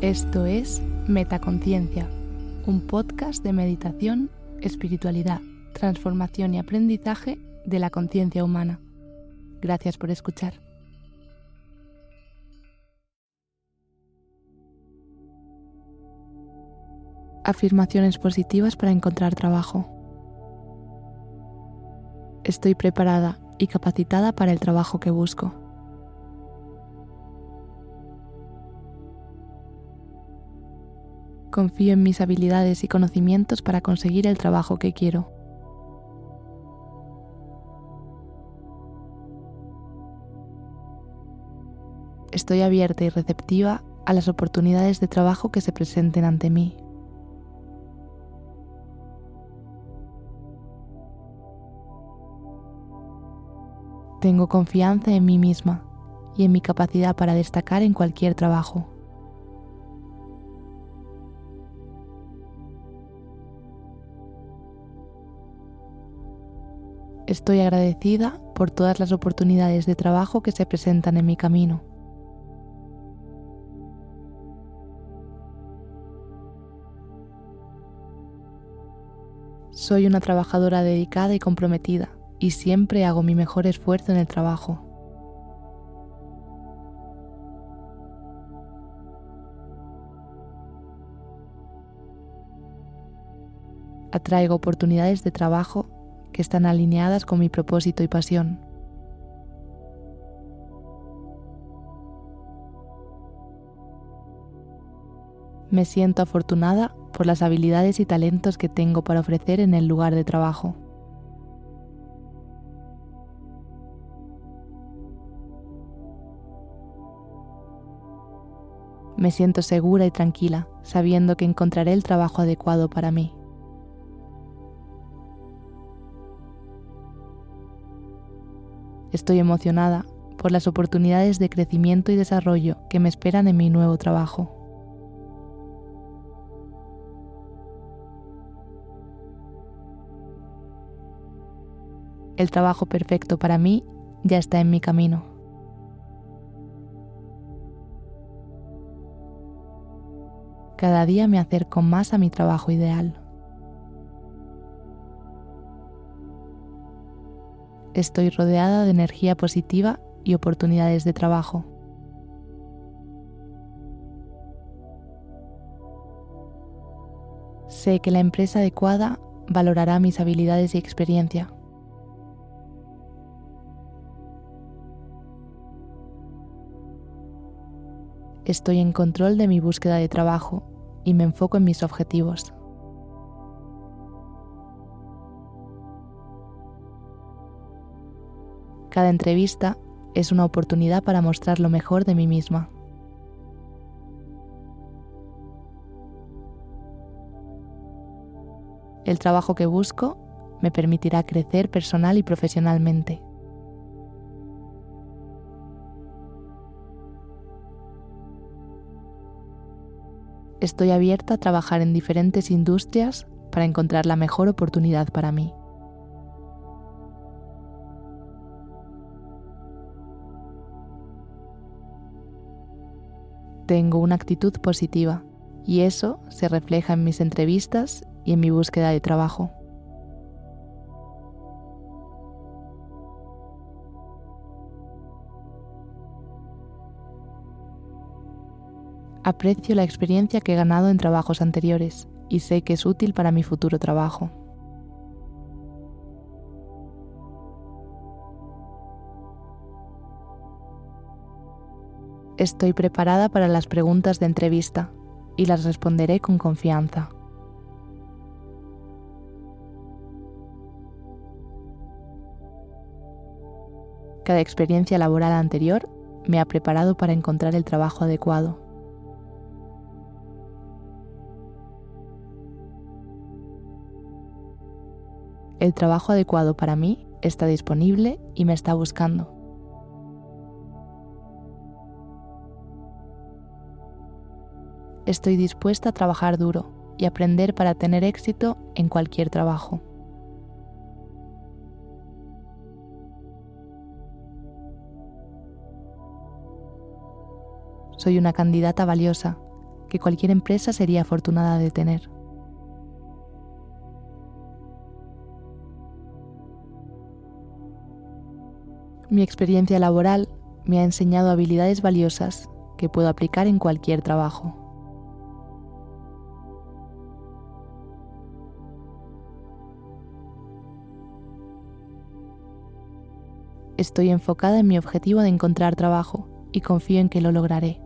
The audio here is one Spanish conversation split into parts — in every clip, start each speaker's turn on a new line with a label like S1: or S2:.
S1: Esto es Metaconciencia, un podcast de meditación, espiritualidad, transformación y aprendizaje de la conciencia humana. Gracias por escuchar. Afirmaciones positivas para encontrar trabajo. Estoy preparada y capacitada para el trabajo que busco. Confío en mis habilidades y conocimientos para conseguir el trabajo que quiero. Estoy abierta y receptiva a las oportunidades de trabajo que se presenten ante mí. Tengo confianza en mí misma y en mi capacidad para destacar en cualquier trabajo. Estoy agradecida por todas las oportunidades de trabajo que se presentan en mi camino. Soy una trabajadora dedicada y comprometida y siempre hago mi mejor esfuerzo en el trabajo. Atraigo oportunidades de trabajo que están alineadas con mi propósito y pasión. Me siento afortunada por las habilidades y talentos que tengo para ofrecer en el lugar de trabajo. Me siento segura y tranquila, sabiendo que encontraré el trabajo adecuado para mí. Estoy emocionada por las oportunidades de crecimiento y desarrollo que me esperan en mi nuevo trabajo. El trabajo perfecto para mí ya está en mi camino. Cada día me acerco más a mi trabajo ideal. Estoy rodeada de energía positiva y oportunidades de trabajo. Sé que la empresa adecuada valorará mis habilidades y experiencia. Estoy en control de mi búsqueda de trabajo y me enfoco en mis objetivos. Cada entrevista es una oportunidad para mostrar lo mejor de mí misma. El trabajo que busco me permitirá crecer personal y profesionalmente. Estoy abierta a trabajar en diferentes industrias para encontrar la mejor oportunidad para mí. Tengo una actitud positiva y eso se refleja en mis entrevistas y en mi búsqueda de trabajo. Aprecio la experiencia que he ganado en trabajos anteriores y sé que es útil para mi futuro trabajo. Estoy preparada para las preguntas de entrevista y las responderé con confianza. Cada experiencia laboral anterior me ha preparado para encontrar el trabajo adecuado. El trabajo adecuado para mí está disponible y me está buscando. Estoy dispuesta a trabajar duro y aprender para tener éxito en cualquier trabajo. Soy una candidata valiosa que cualquier empresa sería afortunada de tener. Mi experiencia laboral me ha enseñado habilidades valiosas que puedo aplicar en cualquier trabajo. Estoy enfocada en mi objetivo de encontrar trabajo y confío en que lo lograré.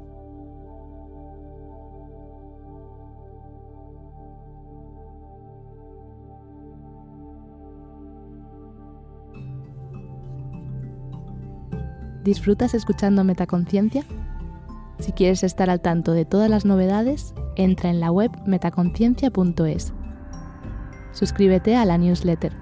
S1: ¿Disfrutas escuchando Metaconciencia? Si quieres estar al tanto de todas las novedades, entra en la web metaconciencia.es. Suscríbete a la newsletter.